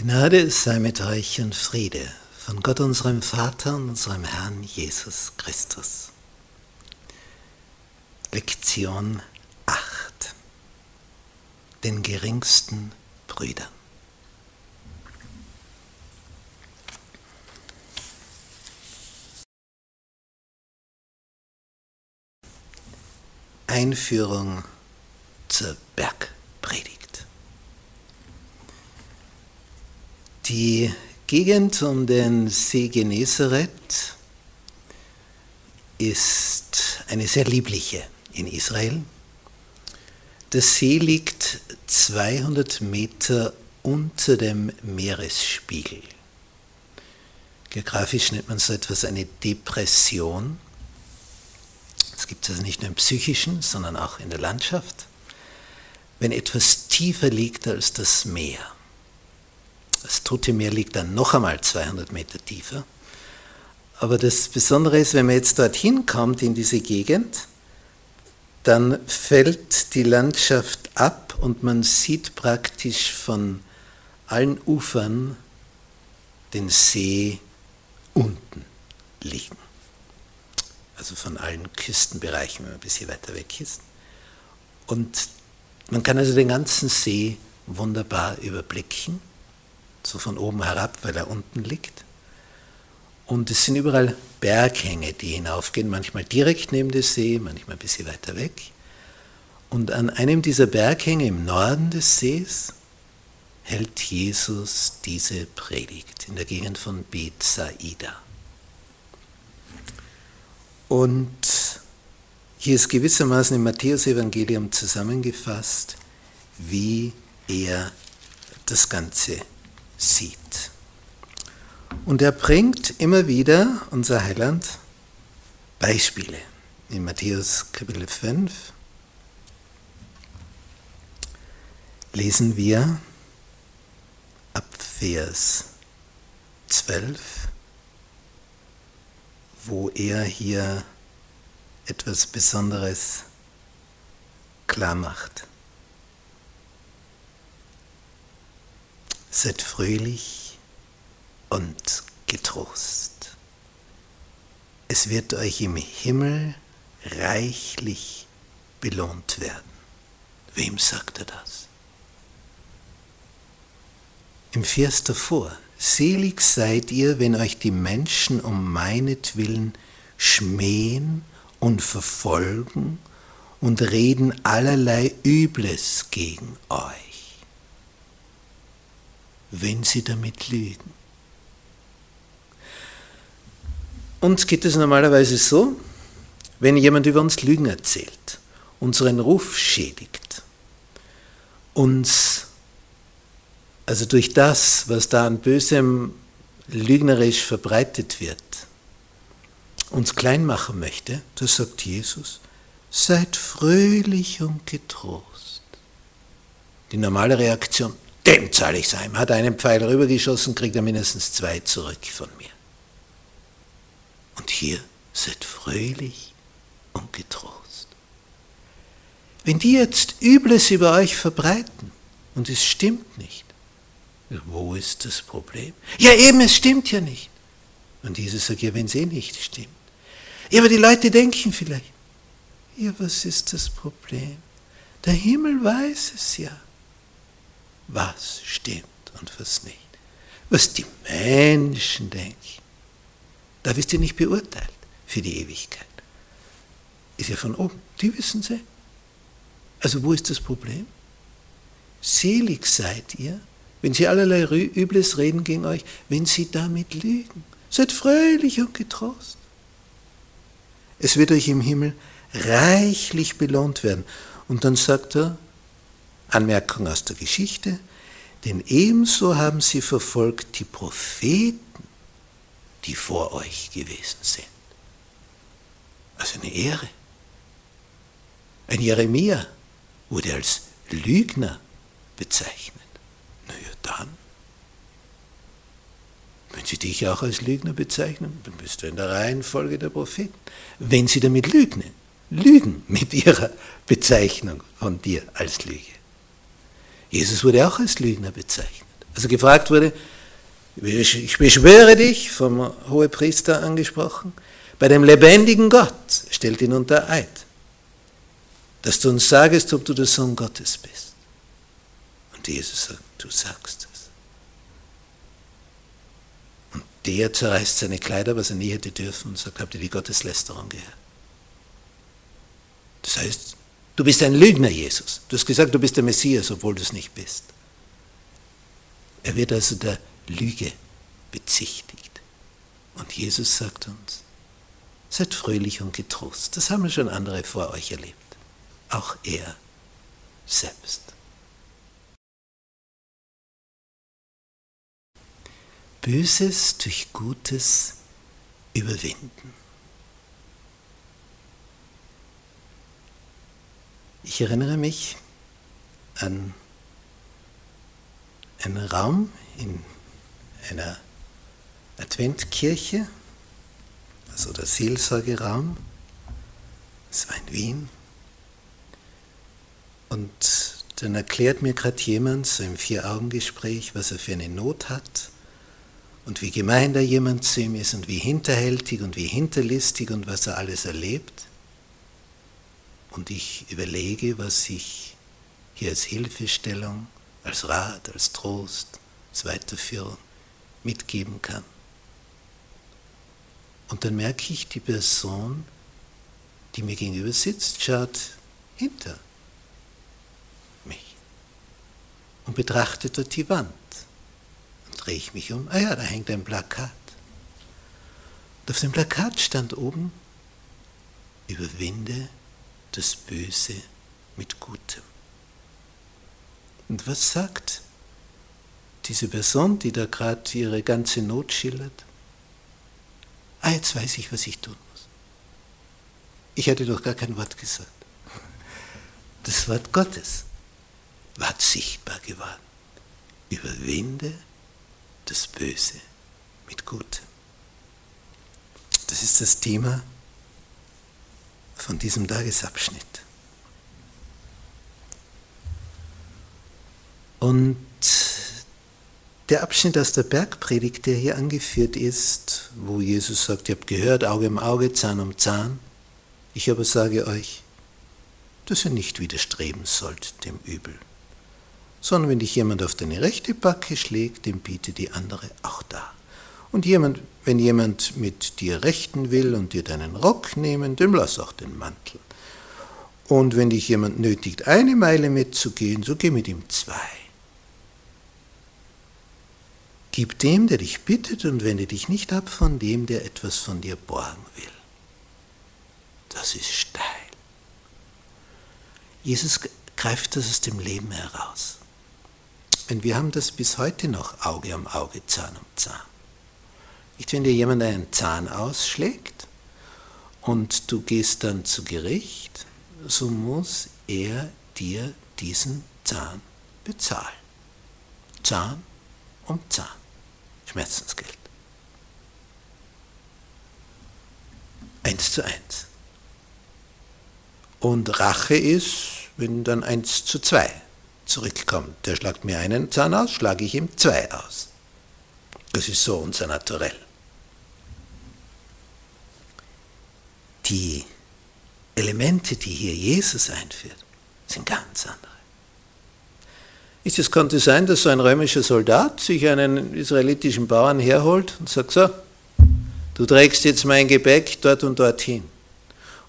Gnade sei mit euch und Friede von Gott unserem Vater und unserem Herrn Jesus Christus. Lektion 8. Den geringsten Brüdern. Einführung zur Bergpredigt. Die Gegend um den See Genezareth ist eine sehr liebliche in Israel. Der See liegt 200 Meter unter dem Meeresspiegel. Geografisch nennt man so etwas eine Depression. Es gibt es also nicht nur im psychischen, sondern auch in der Landschaft. Wenn etwas tiefer liegt als das Meer. Das Tote Meer liegt dann noch einmal 200 Meter tiefer. Aber das Besondere ist, wenn man jetzt dorthin kommt in diese Gegend, dann fällt die Landschaft ab und man sieht praktisch von allen Ufern den See unten liegen. Also von allen Küstenbereichen, wenn man ein bisschen weiter weg ist. Und man kann also den ganzen See wunderbar überblicken so von oben herab, weil er unten liegt. Und es sind überall Berghänge, die hinaufgehen, manchmal direkt neben dem See, manchmal ein bisschen weiter weg. Und an einem dieser Berghänge im Norden des Sees hält Jesus diese Predigt in der Gegend von Bethsaida. Und hier ist gewissermaßen im Matthäusevangelium zusammengefasst, wie er das Ganze sieht. Und er bringt immer wieder, unser Heiland, Beispiele. In Matthäus Kapitel 5 lesen wir ab Vers 12, wo er hier etwas Besonderes klar macht. Seid fröhlich und getrost. Es wird euch im Himmel reichlich belohnt werden. Wem sagt er das? Im Vers davor, selig seid ihr, wenn euch die Menschen um meinetwillen schmähen und verfolgen und reden allerlei Übles gegen euch wenn sie damit lügen. Uns geht es normalerweise so, wenn jemand über uns Lügen erzählt, unseren Ruf schädigt, uns, also durch das, was da an Bösem lügnerisch verbreitet wird, uns klein machen möchte, da sagt Jesus, seid fröhlich und getrost. Die normale Reaktion, dem zahle ich sein. Hat einen Pfeil rübergeschossen, kriegt er mindestens zwei zurück von mir. Und hier seid fröhlich und getrost. Wenn die jetzt Übles über euch verbreiten und es stimmt nicht, wo ist das Problem? Ja eben, es stimmt ja nicht. Und Jesus sagt, ja, wenn es eh nicht stimmt. Ja, aber die Leute denken vielleicht, ja, was ist das Problem? Der Himmel weiß es ja was stimmt und was nicht. Was die Menschen denken, da wirst du nicht beurteilt für die Ewigkeit. Ist ja von oben, die wissen sie. Also wo ist das Problem? Selig seid ihr, wenn sie allerlei Übles reden gegen euch, wenn sie damit lügen. Seid fröhlich und getrost. Es wird euch im Himmel reichlich belohnt werden. Und dann sagt er, Anmerkung aus der Geschichte, denn ebenso haben sie verfolgt die Propheten, die vor euch gewesen sind. Also eine Ehre. Ein Jeremia wurde als Lügner bezeichnet. Na ja, dann. Wenn sie dich auch als Lügner bezeichnen, dann bist du in der Reihenfolge der Propheten. Wenn sie damit lügen, lügen mit ihrer Bezeichnung von dir als Lüge. Jesus wurde auch als Lügner bezeichnet. Also gefragt wurde, ich beschwöre dich, vom Hohepriester angesprochen, bei dem lebendigen Gott, stellt ihn unter Eid, dass du uns sagest, ob du der Sohn Gottes bist. Und Jesus sagt, du sagst es. Und der zerreißt seine Kleider, was er nie hätte dürfen, und sagt, habt ihr die Gotteslästerung gehört? Das heißt, du bist ein Lügner, Jesus. Du hast gesagt, du bist der Messias, obwohl du es nicht bist. Er wird also der Lüge bezichtigt. Und Jesus sagt uns, seid fröhlich und getrost. Das haben schon andere vor euch erlebt. Auch er selbst. Böses durch Gutes überwinden. Ich erinnere mich an einen Raum in einer Adventkirche, also der Seelsorgeraum. Das war in Wien. Und dann erklärt mir gerade jemand so im Vier-Augen-Gespräch, was er für eine Not hat und wie gemein da jemand zu ihm ist und wie hinterhältig und wie hinterlistig und was er alles erlebt. Und ich überlege, was ich hier als Hilfestellung, als Rat, als Trost, als Weiterführung mitgeben kann. Und dann merke ich, die Person, die mir gegenüber sitzt, schaut hinter mich und betrachtet dort die Wand. Dann drehe ich mich um, ah ja, da hängt ein Plakat. Und auf dem Plakat stand oben, überwinde das Böse mit Gutem. Und was sagt diese Person, die da gerade ihre ganze Not schildert? Ah, jetzt weiß ich, was ich tun muss. Ich hätte doch gar kein Wort gesagt. Das Wort Gottes war sichtbar geworden. Überwinde das Böse mit Gutem. Das ist das Thema von diesem Tagesabschnitt. Und der Abschnitt aus der Bergpredigt, der hier angeführt ist, wo Jesus sagt, ihr habt gehört, Auge um Auge, Zahn um Zahn, ich aber sage euch, dass ihr nicht widerstreben sollt dem Übel, sondern wenn dich jemand auf deine rechte Backe schlägt, dem biete die andere auch da. Und jemand, wenn jemand mit dir rechten will und dir deinen Rock nehmen, dem lass auch den Mantel. Und wenn dich jemand nötigt, eine Meile mitzugehen, so geh mit ihm zwei. Gib dem, der dich bittet, und wende dich nicht ab von dem, der etwas von dir borgen will. Das ist steil. Jesus greift das aus dem Leben heraus. Und wir haben das bis heute noch Auge um Auge, Zahn um Zahn. Nicht, wenn dir jemand einen Zahn ausschlägt und du gehst dann zu Gericht, so muss er dir diesen Zahn bezahlen. Zahn um Zahn. Schmerzensgeld. Eins zu eins. Und Rache ist, wenn dann eins zu zwei zurückkommt. Der schlagt mir einen Zahn aus, schlage ich ihm zwei aus. Das ist so unser Naturell. Die Elemente, die hier Jesus einführt, sind ganz andere. Es konnte sein, dass so ein römischer Soldat sich einen israelitischen Bauern herholt und sagt, so, du trägst jetzt mein Gepäck dort und dorthin.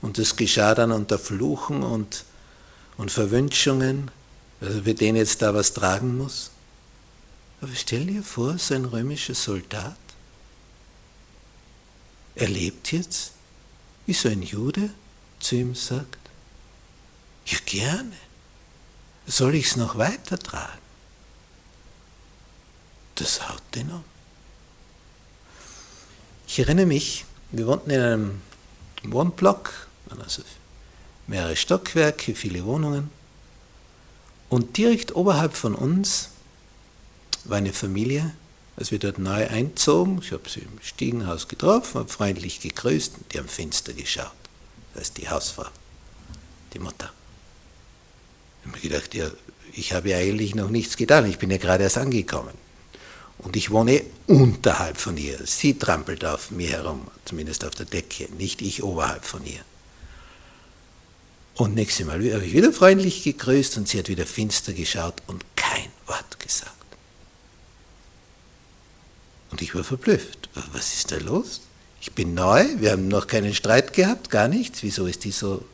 Und das geschah dann unter Fluchen und, und Verwünschungen, also für den jetzt da was tragen muss. Aber stell dir vor, so ein römischer Soldat, er lebt jetzt wie so ein Jude zu ihm sagt, ja gerne, soll ich es noch weitertragen? Das haut den um. Ich erinnere mich, wir wohnten in einem Wohnblock, also mehrere Stockwerke, viele Wohnungen. Und direkt oberhalb von uns war eine Familie, als wir dort neu einzogen, ich habe sie im Stiegenhaus getroffen, habe freundlich gegrüßt und die haben finster geschaut. Das ist die Hausfrau, die Mutter. Ich habe mir gedacht, ja, ich habe ja eigentlich noch nichts getan, ich bin ja gerade erst angekommen. Und ich wohne unterhalb von ihr. Sie trampelt auf mir herum, zumindest auf der Decke, nicht ich oberhalb von ihr. Und nächstes Mal habe ich wieder freundlich gegrüßt und sie hat wieder finster geschaut und kein Wort gesagt. Und ich war verblüfft. Was ist da los? Ich bin neu, wir haben noch keinen Streit gehabt, gar nichts. Wieso ist die so,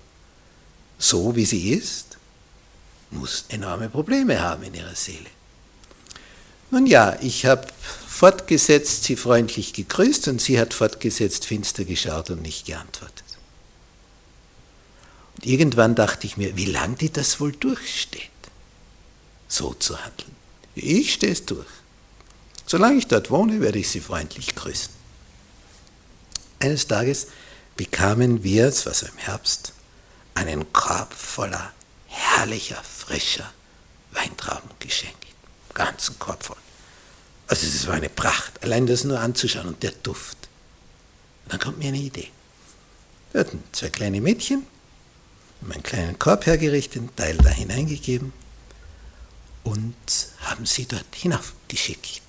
so wie sie ist? Muss enorme Probleme haben in ihrer Seele. Nun ja, ich habe fortgesetzt, sie freundlich gegrüßt und sie hat fortgesetzt, finster geschaut und nicht geantwortet. Und irgendwann dachte ich mir, wie lange die das wohl durchsteht, so zu handeln. Ich stehe es durch. Solange ich dort wohne, werde ich sie freundlich grüßen. Eines Tages bekamen wir, es war so im Herbst, einen Korb voller herrlicher, frischer Weintrauben geschenkt. Ganzen Korb voll. Also es war eine Pracht, allein das nur anzuschauen und der Duft. Und dann kommt mir eine Idee. Wir hatten zwei kleine Mädchen, haben einen kleinen Korb hergerichtet, einen Teil da hineingegeben und haben sie dort hinaufgeschickt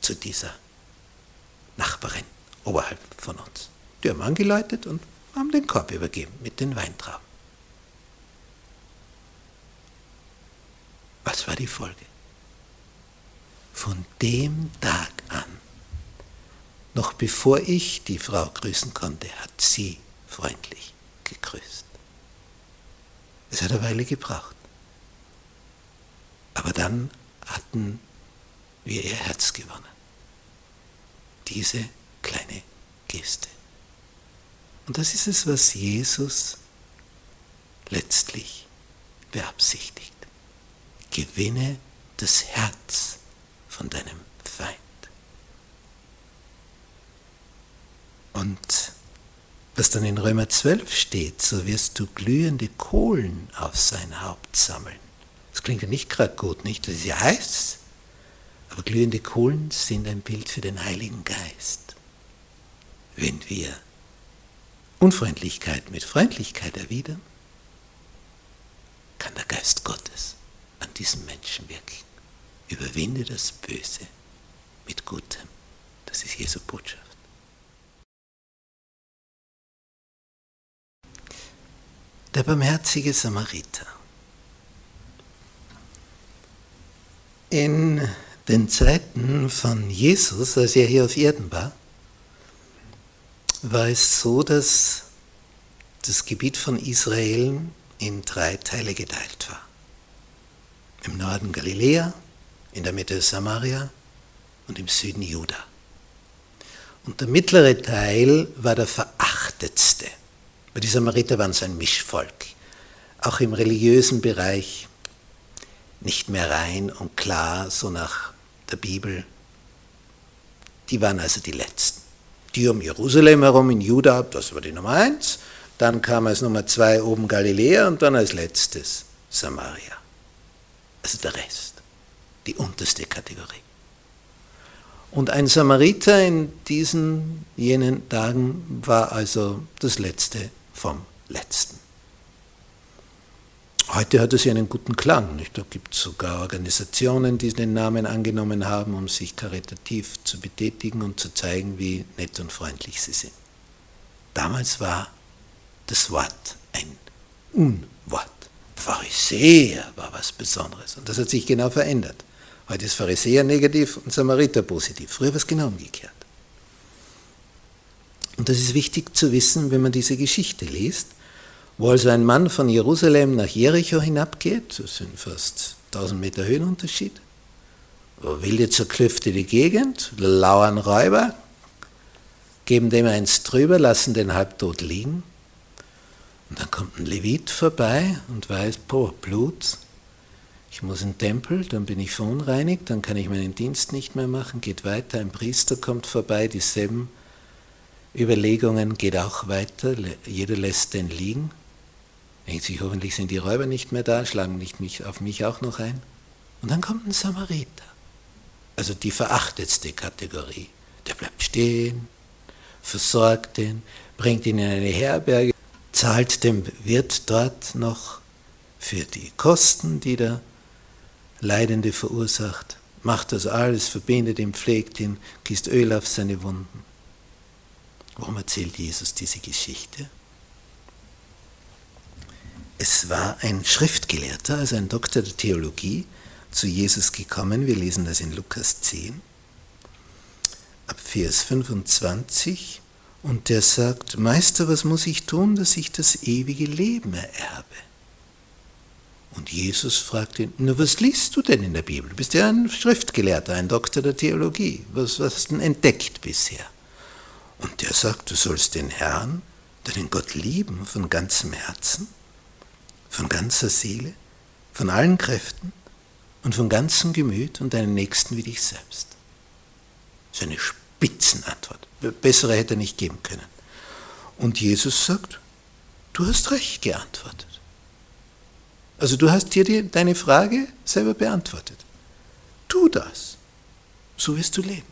zu dieser Nachbarin oberhalb von uns. Die haben angeläutet und haben den Korb übergeben mit den Weintrauben. Was war die Folge? Von dem Tag an, noch bevor ich die Frau grüßen konnte, hat sie freundlich gegrüßt. Es hat eine Weile gebraucht. Aber dann hatten wir ihr Herz gewonnen. Diese kleine Geste. Und das ist es, was Jesus letztlich beabsichtigt. Gewinne das Herz von deinem Feind. Und was dann in Römer 12 steht, so wirst du glühende Kohlen auf sein Haupt sammeln. Das klingt ja nicht gerade gut, nicht? Das ist ja heiß. Aber glühende Kohlen sind ein Bild für den Heiligen Geist. Wenn wir Unfreundlichkeit mit Freundlichkeit erwidern, kann der Geist Gottes an diesem Menschen wirken. Überwinde das Böse mit Gutem. Das ist Jesu Botschaft. Der barmherzige Samariter. In den Zeiten von Jesus, als er hier auf Erden war, war es so, dass das Gebiet von Israel in drei Teile geteilt war. Im Norden Galiläa, in der Mitte Samaria und im Süden Juda. Und der mittlere Teil war der verachtetste. Weil die Samariter waren so ein Mischvolk. Auch im religiösen Bereich nicht mehr rein und klar, so nach der Bibel. Die waren also die Letzten. Die um Jerusalem herum in Juda, das war die Nummer eins. Dann kam als Nummer zwei oben Galiläa und dann als letztes Samaria. Also der Rest, die unterste Kategorie. Und ein Samariter in diesen jenen Tagen war also das Letzte vom Letzten. Heute hat es ja einen guten Klang. Da gibt es sogar Organisationen, die den Namen angenommen haben, um sich karitativ zu betätigen und zu zeigen, wie nett und freundlich sie sind. Damals war das Wort ein Unwort. Pharisäer war was Besonderes. Und das hat sich genau verändert. Heute ist Pharisäer negativ und Samariter positiv. Früher war es genau umgekehrt. Und das ist wichtig zu wissen, wenn man diese Geschichte liest wo also ein Mann von Jerusalem nach Jericho hinabgeht, das sind fast 1000 Meter Höhenunterschied, wilde zerklüftete Gegend, lauern Räuber, geben dem eins drüber, lassen den halbtot liegen. Und dann kommt ein Levit vorbei und weiß, boah, Blut, ich muss in den Tempel, dann bin ich verunreinigt, dann kann ich meinen Dienst nicht mehr machen, geht weiter, ein Priester kommt vorbei, dieselben Überlegungen geht auch weiter, jeder lässt den liegen. Denkt sich, hoffentlich sind die Räuber nicht mehr da, schlagen nicht mich, auf mich auch noch ein. Und dann kommt ein Samariter. Also die verachtetste Kategorie. Der bleibt stehen, versorgt den, bringt ihn in eine Herberge, zahlt dem Wirt dort noch für die Kosten, die der Leidende verursacht macht das alles, verbindet ihn, pflegt ihn, gießt Öl auf seine Wunden. Warum erzählt Jesus diese Geschichte? Es war ein Schriftgelehrter, also ein Doktor der Theologie, zu Jesus gekommen. Wir lesen das in Lukas 10, ab Vers 25. Und der sagt, Meister, was muss ich tun, dass ich das ewige Leben ererbe? Und Jesus fragt ihn, na, was liest du denn in der Bibel? Du bist ja ein Schriftgelehrter, ein Doktor der Theologie. Was, was hast du denn entdeckt bisher? Und der sagt, du sollst den Herrn, deinen Gott lieben von ganzem Herzen, von ganzer Seele, von allen Kräften und von ganzem Gemüt und deinen Nächsten wie dich selbst. Das ist eine Spitzenantwort. Bessere hätte er nicht geben können. Und Jesus sagt, du hast recht geantwortet. Also du hast dir die, deine Frage selber beantwortet. Tu das, so wirst du leben.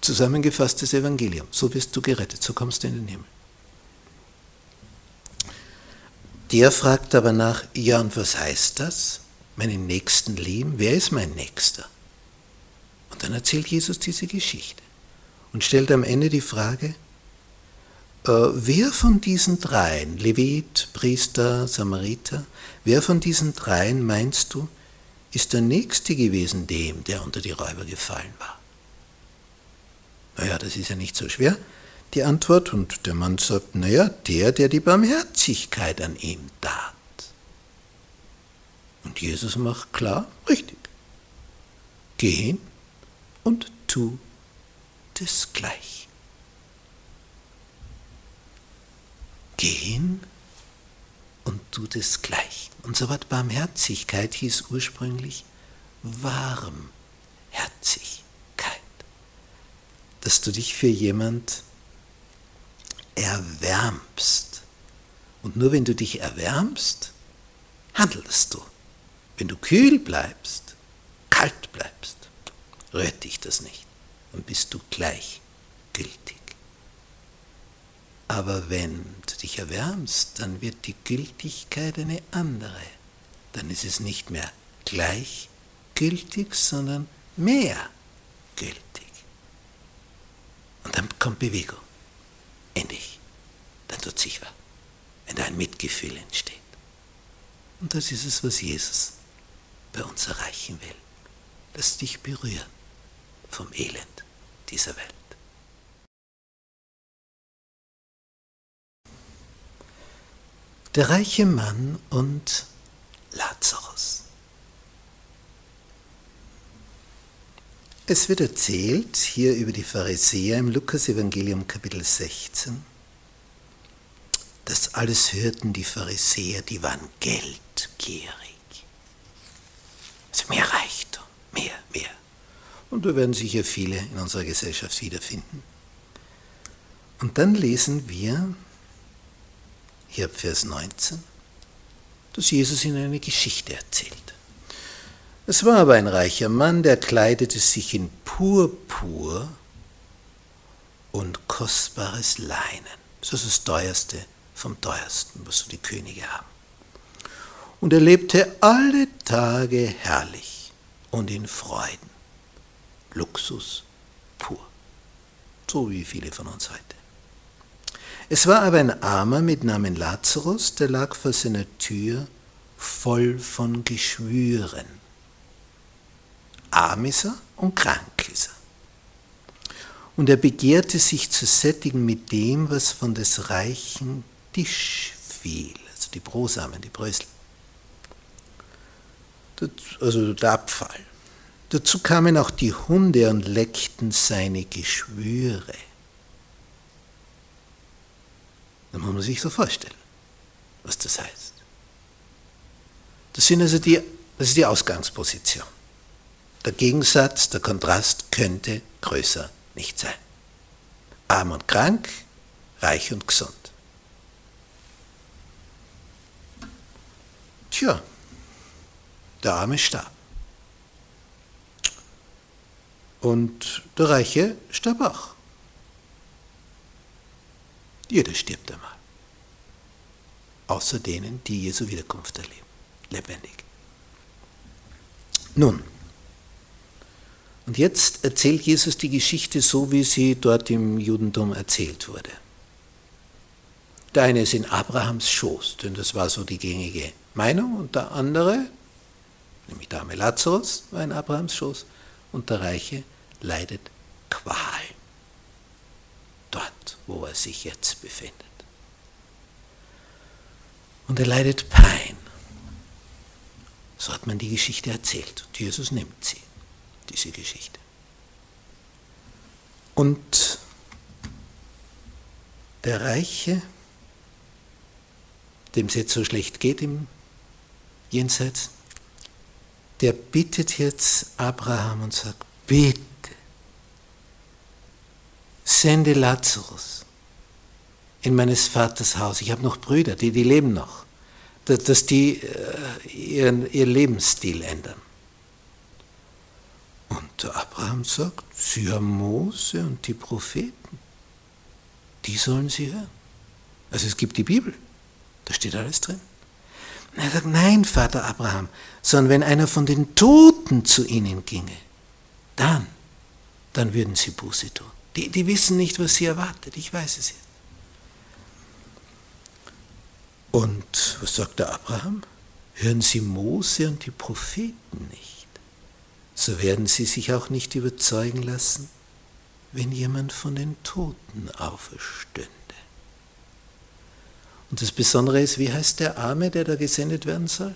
Zusammengefasstes Evangelium, so wirst du gerettet, so kommst du in den Himmel. Der fragt aber nach, ja und was heißt das? Meinen Nächsten lieben? Wer ist mein Nächster? Und dann erzählt Jesus diese Geschichte und stellt am Ende die Frage, äh, wer von diesen dreien, Levit, Priester, Samariter, wer von diesen dreien meinst du, ist der Nächste gewesen dem, der unter die Räuber gefallen war? Naja, das ist ja nicht so schwer, die Antwort. Und der Mann sagt, naja, der, der die Barmherzigkeit an ihm tat. Und Jesus macht klar, richtig. Geh hin und tu desgleichen. Geh hin und tu desgleichen. Unser Wort Barmherzigkeit hieß ursprünglich Warmherzigkeit. Dass du dich für jemand erwärmst. Und nur wenn du dich erwärmst, handelst du. Wenn du kühl bleibst, kalt bleibst, rührt dich das nicht und bist du gleichgültig. Aber wenn du dich erwärmst, dann wird die Gültigkeit eine andere. Dann ist es nicht mehr gleichgültig, sondern mehr gültig. Und dann kommt Bewegung tut sich was, wenn da ein Mitgefühl entsteht. Und das ist es, was Jesus bei uns erreichen will. Lass dich berühren vom Elend dieser Welt. Der reiche Mann und Lazarus. Es wird erzählt hier über die Pharisäer im Lukas-Evangelium Kapitel 16. Das alles hörten die Pharisäer, die waren geldgierig. Also mehr Reichtum, mehr, mehr. Und da werden sicher viele in unserer Gesellschaft wiederfinden. Und dann lesen wir hier ab Vers 19, dass Jesus ihnen eine Geschichte erzählt. Es war aber ein reicher Mann, der kleidete sich in Purpur und kostbares Leinen. Das ist das teuerste vom teuersten, was so die Könige haben. Und er lebte alle Tage herrlich und in Freuden. Luxus pur. So wie viele von uns heute. Es war aber ein Armer mit Namen Lazarus, der lag vor seiner Tür voll von Geschwüren. Arm ist er und krank ist er. Und er begehrte sich zu sättigen mit dem, was von des reichen Tisch fiel, also die Brosamen, die Brösel. Also der Abfall. Dazu kamen auch die Hunde und leckten seine Geschwüre. Da muss man sich so vorstellen, was das heißt. Das, sind also die, das ist die Ausgangsposition. Der Gegensatz, der Kontrast könnte größer nicht sein. Arm und krank, reich und gesund. Tja, der Arme starb. Und der Reiche starb auch. Jeder stirbt einmal. Außer denen, die Jesu Wiederkunft erleben. Lebendig. Nun, Und jetzt erzählt Jesus die Geschichte so, wie sie dort im Judentum erzählt wurde. Der eine ist in Abrahams Schoß, denn das war so die gängige Meinung, und der andere, nämlich der arme Lazarus, war in Abrahams Schoß, und der Reiche leidet Qual, dort, wo er sich jetzt befindet. Und er leidet Pein. So hat man die Geschichte erzählt. Und Jesus nimmt sie, diese Geschichte. Und der Reiche dem es jetzt so schlecht geht im Jenseits, der bittet jetzt Abraham und sagt, bitte, sende Lazarus in meines Vaters Haus. Ich habe noch Brüder, die, die leben noch, dass die äh, ihren, ihr Lebensstil ändern. Und Abraham sagt, sie haben Mose und die Propheten, die sollen sie hören. Also es gibt die Bibel. Da steht alles drin. Er sagt, nein, Vater Abraham, sondern wenn einer von den Toten zu ihnen ginge, dann, dann würden sie Buße tun. Die, die wissen nicht, was sie erwartet. Ich weiß es jetzt. Und was sagt der Abraham? Hören Sie Mose und die Propheten nicht, so werden Sie sich auch nicht überzeugen lassen, wenn jemand von den Toten auferstünde. Und das Besondere ist, wie heißt der Arme, der da gesendet werden soll?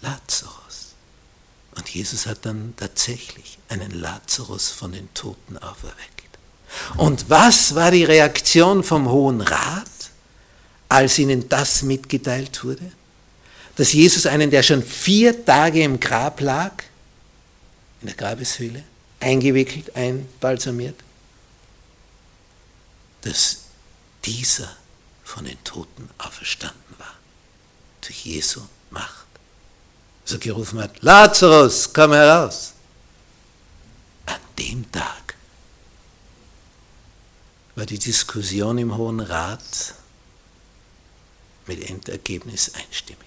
Lazarus. Und Jesus hat dann tatsächlich einen Lazarus von den Toten auferweckt. Und was war die Reaktion vom Hohen Rat, als ihnen das mitgeteilt wurde? Dass Jesus einen, der schon vier Tage im Grab lag, in der Grabeshöhle, eingewickelt, einbalsamiert, dass dieser von den Toten auferstanden war. Durch Jesu Macht. So gerufen hat, Lazarus, komm heraus. An dem Tag war die Diskussion im Hohen Rat mit Endergebnis einstimmig.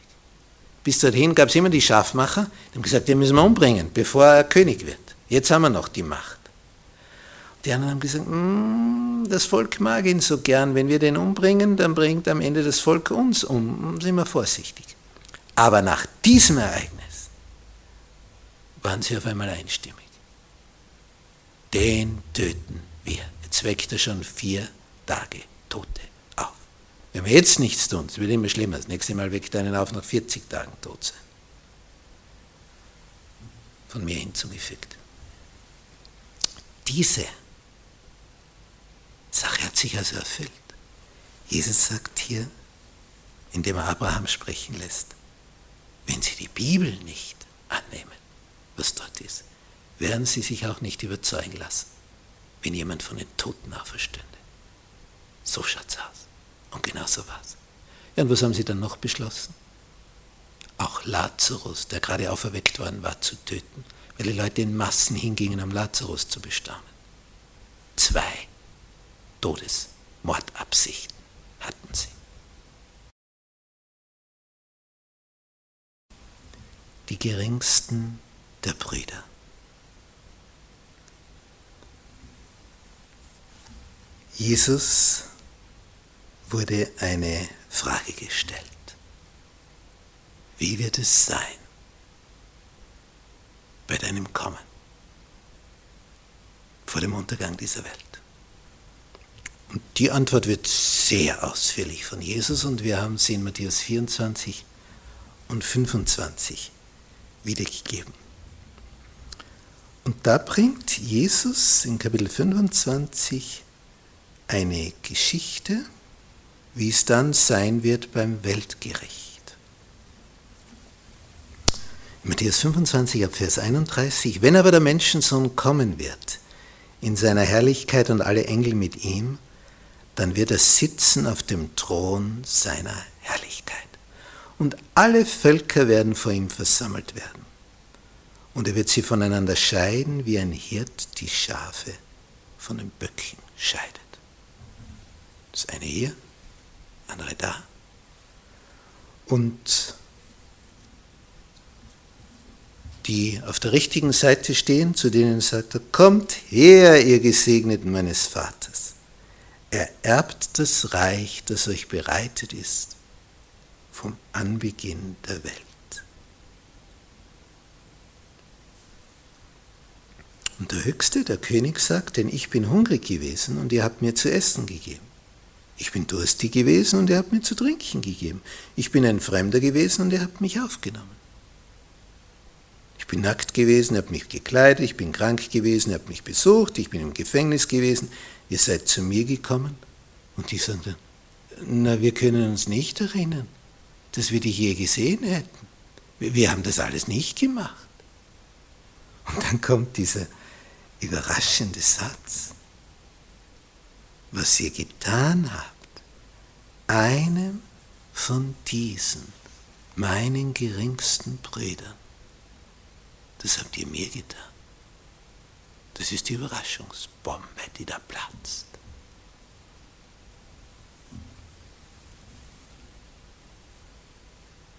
Bis dorthin gab es immer die Schafmacher, die haben gesagt, den müssen wir umbringen, bevor er König wird. Jetzt haben wir noch die Macht. Die anderen haben gesagt, mm, das Volk mag ihn so gern, wenn wir den umbringen, dann bringt am Ende das Volk uns um. Sind wir vorsichtig. Aber nach diesem Ereignis waren sie auf einmal einstimmig. Den töten wir. Jetzt weckt er schon vier Tage Tote auf. Wenn wir jetzt nichts tun, es wird immer schlimmer. Das nächste Mal weckt er einen auf nach 40 Tagen tot sein. Von mir hinzugefügt. Diese Sache hat sich also erfüllt. Jesus sagt hier, indem er Abraham sprechen lässt, wenn Sie die Bibel nicht annehmen, was dort ist, werden Sie sich auch nicht überzeugen lassen, wenn jemand von den Toten auferstünde. So schaut's aus. Und genau so war's. Ja, und was haben Sie dann noch beschlossen? Auch Lazarus, der gerade auferweckt worden war, zu töten, weil die Leute in Massen hingingen, um Lazarus zu bestaunen. Zwei Todesmordabsichten hatten sie. Die geringsten der Brüder. Jesus wurde eine Frage gestellt. Wie wird es sein bei deinem Kommen vor dem Untergang dieser Welt? Und die Antwort wird sehr ausführlich von Jesus und wir haben sie in Matthäus 24 und 25 wiedergegeben. Und da bringt Jesus in Kapitel 25 eine Geschichte, wie es dann sein wird beim Weltgericht. In Matthäus 25 ab Vers 31, wenn aber der Menschensohn kommen wird, in seiner Herrlichkeit und alle Engel mit ihm, dann wird er sitzen auf dem Thron seiner Herrlichkeit. Und alle Völker werden vor ihm versammelt werden. Und er wird sie voneinander scheiden, wie ein Hirt die Schafe von den Böcken scheidet. Das eine hier, andere da. Und die auf der richtigen Seite stehen, zu denen sagt er, kommt her, ihr Gesegneten meines Vaters. Ererbt das Reich, das euch bereitet ist vom Anbeginn der Welt. Und der Höchste, der König, sagt, denn ich bin hungrig gewesen und ihr habt mir zu essen gegeben. Ich bin durstig gewesen und ihr habt mir zu trinken gegeben. Ich bin ein Fremder gewesen und ihr habt mich aufgenommen. Ich bin nackt gewesen, ihr habt mich gekleidet, ich bin krank gewesen, ihr habt mich besucht, ich bin im Gefängnis gewesen, ihr seid zu mir gekommen. Und die sagen dann, na, wir können uns nicht erinnern, dass wir dich je gesehen hätten. Wir haben das alles nicht gemacht. Und dann kommt dieser überraschende Satz. Was ihr getan habt, einem von diesen, meinen geringsten Brüdern, das habt ihr mir getan. Das ist die Überraschungsbombe, die da platzt.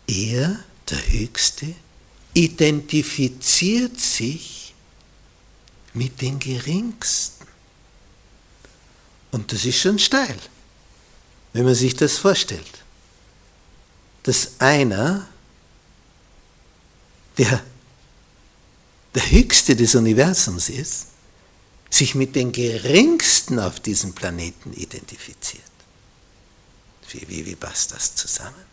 Er, der Höchste, identifiziert sich mit den Geringsten. Und das ist schon steil, wenn man sich das vorstellt. Dass einer, der der Höchste des Universums ist, sich mit den Geringsten auf diesem Planeten identifiziert. Wie, wie, wie passt das zusammen?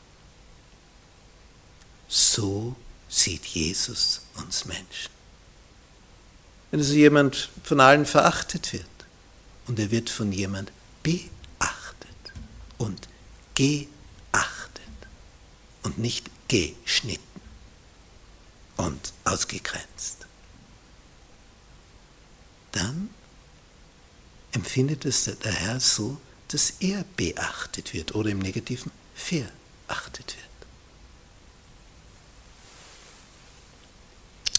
So sieht Jesus uns Menschen. Wenn also jemand von allen verachtet wird und er wird von jemand beachtet und geachtet und nicht geschnitten und ausgegrenzt, dann empfindet es der Herr so, dass er beachtet wird oder im Negativen verachtet wird.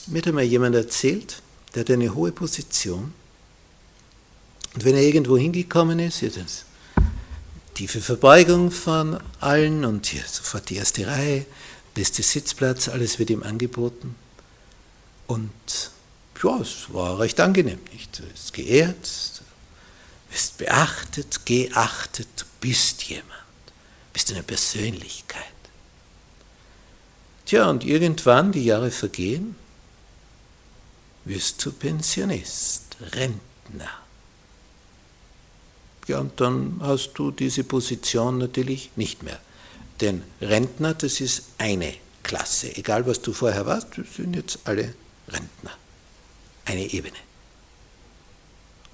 Mir hat einmal jemand erzählt, der hat eine hohe Position. Und wenn er irgendwo hingekommen ist, hier das tiefe Verbeugung von allen und hier sofort die erste Reihe, beste Sitzplatz, alles wird ihm angeboten. Und ja, es war recht angenehm, nicht? Du bist geehrt, du bist beachtet, geachtet, du bist jemand, bist eine Persönlichkeit. Tja, und irgendwann, die Jahre vergehen, wirst du Pensionist, Rentner. Ja, und dann hast du diese Position natürlich nicht mehr. Denn Rentner, das ist eine Klasse. Egal, was du vorher warst, das sind jetzt alle Rentner. Eine Ebene.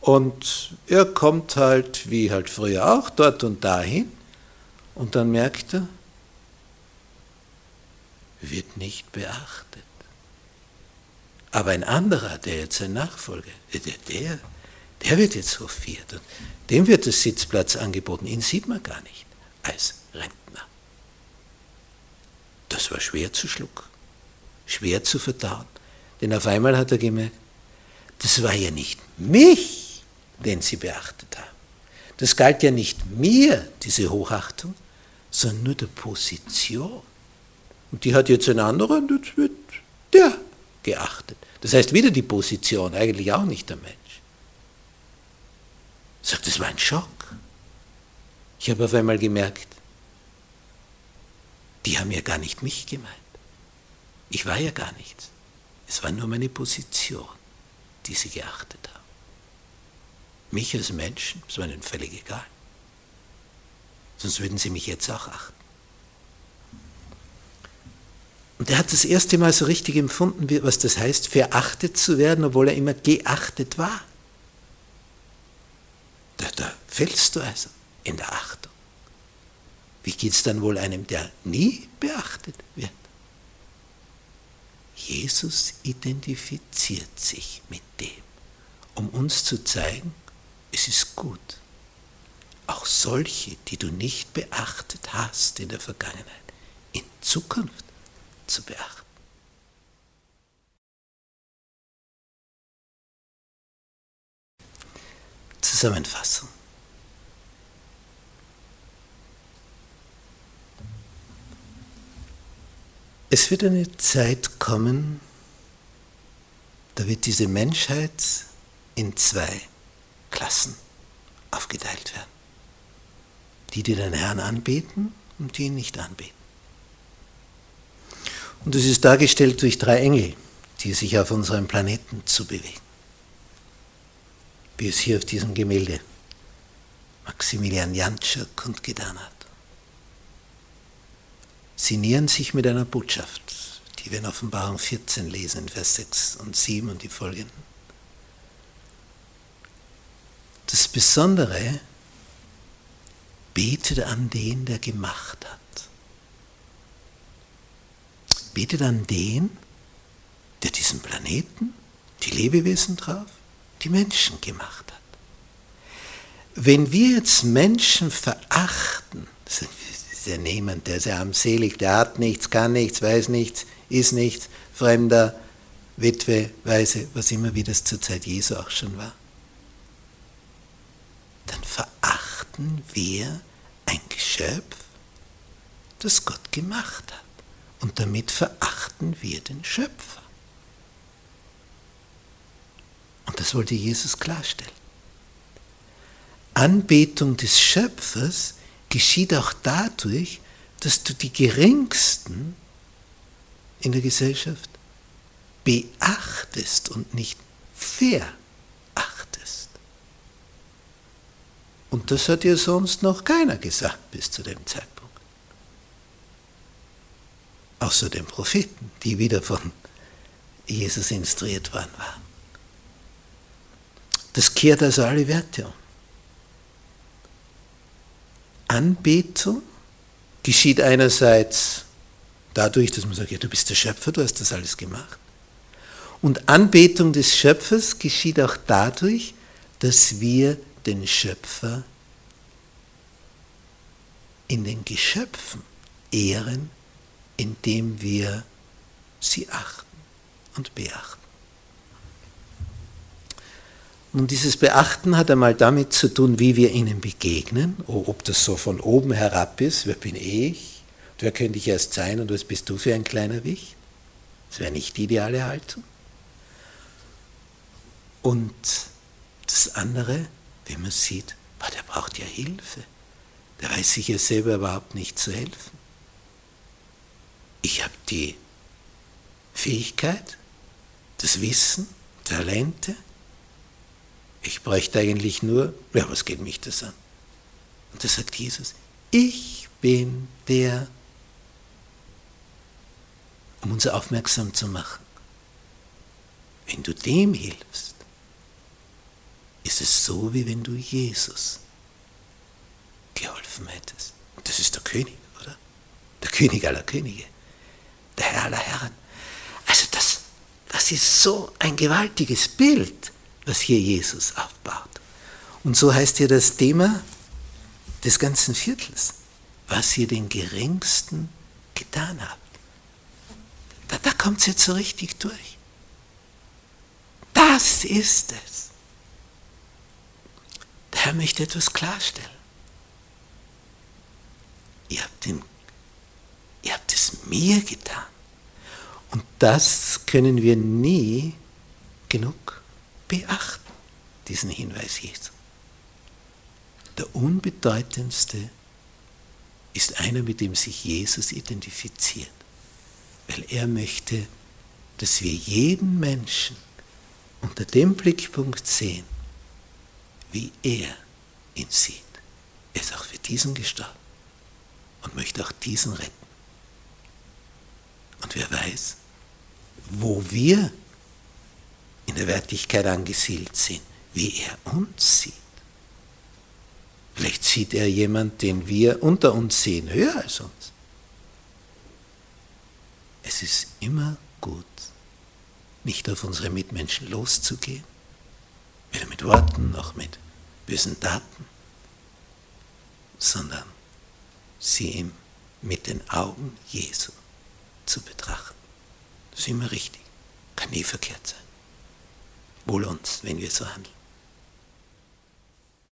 Und er kommt halt, wie halt früher auch, dort und dahin. Und dann merkt er, wird nicht beachtet. Aber ein anderer, der jetzt ein Nachfolger, der, der, der wird jetzt hofiert. Und dem wird der Sitzplatz angeboten. Ihn sieht man gar nicht als Rentner. Das war schwer zu schlucken, schwer zu verdauen. Denn auf einmal hat er gemerkt, das war ja nicht mich, den sie beachtet haben. Das galt ja nicht mir, diese Hochachtung, sondern nur der Position. Und die hat jetzt ein anderer und jetzt wird der geachtet. Das heißt wieder die Position, eigentlich auch nicht der Mensch. Sagt, das war ein Schock. Ich habe auf einmal gemerkt, die haben ja gar nicht mich gemeint. Ich war ja gar nichts. Es war nur meine Position, die sie geachtet haben. Mich als Menschen, war ihnen völlig egal. Sonst würden sie mich jetzt auch achten. Und er hat das erste Mal so richtig empfunden, was das heißt, verachtet zu werden, obwohl er immer geachtet war. Da, da fällst du also in der Achtung. Wie geht es dann wohl einem, der nie beachtet wird? Jesus identifiziert sich mit dem, um uns zu zeigen, es ist gut, auch solche, die du nicht beachtet hast in der Vergangenheit, in Zukunft zu beachten. Zusammenfassung. Es wird eine Zeit kommen, da wird diese Menschheit in zwei Klassen aufgeteilt werden. Die, die den Herrn anbeten und die ihn nicht anbeten. Und das ist dargestellt durch drei Engel, die sich auf unserem Planeten zu bewegen. Wie es hier auf diesem Gemälde Maximilian Janczak und getan hat. Sie nähern sich mit einer Botschaft, die wir in Offenbarung 14 lesen, Vers 6 und 7 und die folgenden. Das Besondere, betet an den, der gemacht hat. Betet an den, der diesen Planeten, die Lebewesen drauf, die Menschen gemacht hat. Wenn wir jetzt Menschen verachten, das ist ja niemand, der ist ja armselig, der hat nichts, kann nichts, weiß nichts, ist nichts, Fremder, Witwe, Weise, was immer wie das zur Zeit Jesu auch schon war, dann verachten wir ein Geschöpf, das Gott gemacht hat. Und damit verachten wir den Schöpfer. Und das wollte Jesus klarstellen. Anbetung des Schöpfers geschieht auch dadurch, dass du die Geringsten in der Gesellschaft beachtest und nicht verachtest. Und das hat dir sonst noch keiner gesagt bis zu dem Zeitpunkt. Außer den Propheten, die wieder von Jesus instruiert worden waren. Das kehrt also alle Werte um. Anbetung geschieht einerseits dadurch, dass man sagt, ja, du bist der Schöpfer, du hast das alles gemacht. Und Anbetung des Schöpfers geschieht auch dadurch, dass wir den Schöpfer in den Geschöpfen ehren, indem wir sie achten und beachten. Und dieses Beachten hat einmal damit zu tun, wie wir ihnen begegnen, ob das so von oben herab ist, wer bin ich, wer könnte ich erst sein und was bist du für ein kleiner Wicht? Das wäre nicht die ideale Haltung. Und das andere, wenn man sieht, boah, der braucht ja Hilfe, der weiß sich ja selber überhaupt nicht zu helfen. Ich habe die Fähigkeit, das Wissen, Talente, ich bräuchte eigentlich nur, ja, was geht mich das an? Und da sagt Jesus, ich bin der, um uns aufmerksam zu machen. Wenn du dem hilfst, ist es so, wie wenn du Jesus geholfen hättest. Und das ist der König, oder? Der König aller Könige, der Herr aller Herren. Also das, das ist so ein gewaltiges Bild was hier Jesus aufbaut. Und so heißt hier das Thema des ganzen Viertels, was ihr den Geringsten getan habt. Da, da kommt es jetzt so richtig durch. Das ist es. Der Herr möchte etwas klarstellen. Ihr habt, den, ihr habt es mir getan. Und das können wir nie genug beachten, diesen Hinweis Jesu. Der unbedeutendste ist einer, mit dem sich Jesus identifiziert, weil er möchte, dass wir jeden Menschen unter dem Blickpunkt sehen, wie er ihn sieht. Er ist auch für diesen gestorben und möchte auch diesen retten. Und wer weiß, wo wir in der Wertigkeit angesiedelt sind, wie er uns sieht. Vielleicht sieht er jemand, den wir unter uns sehen, höher als uns. Es ist immer gut, nicht auf unsere Mitmenschen loszugehen, weder mit Worten noch mit bösen Taten, sondern sie ihm mit den Augen Jesu zu betrachten. Das ist immer richtig, kann nie verkehrt sein. Wohl uns, wenn wir so handeln.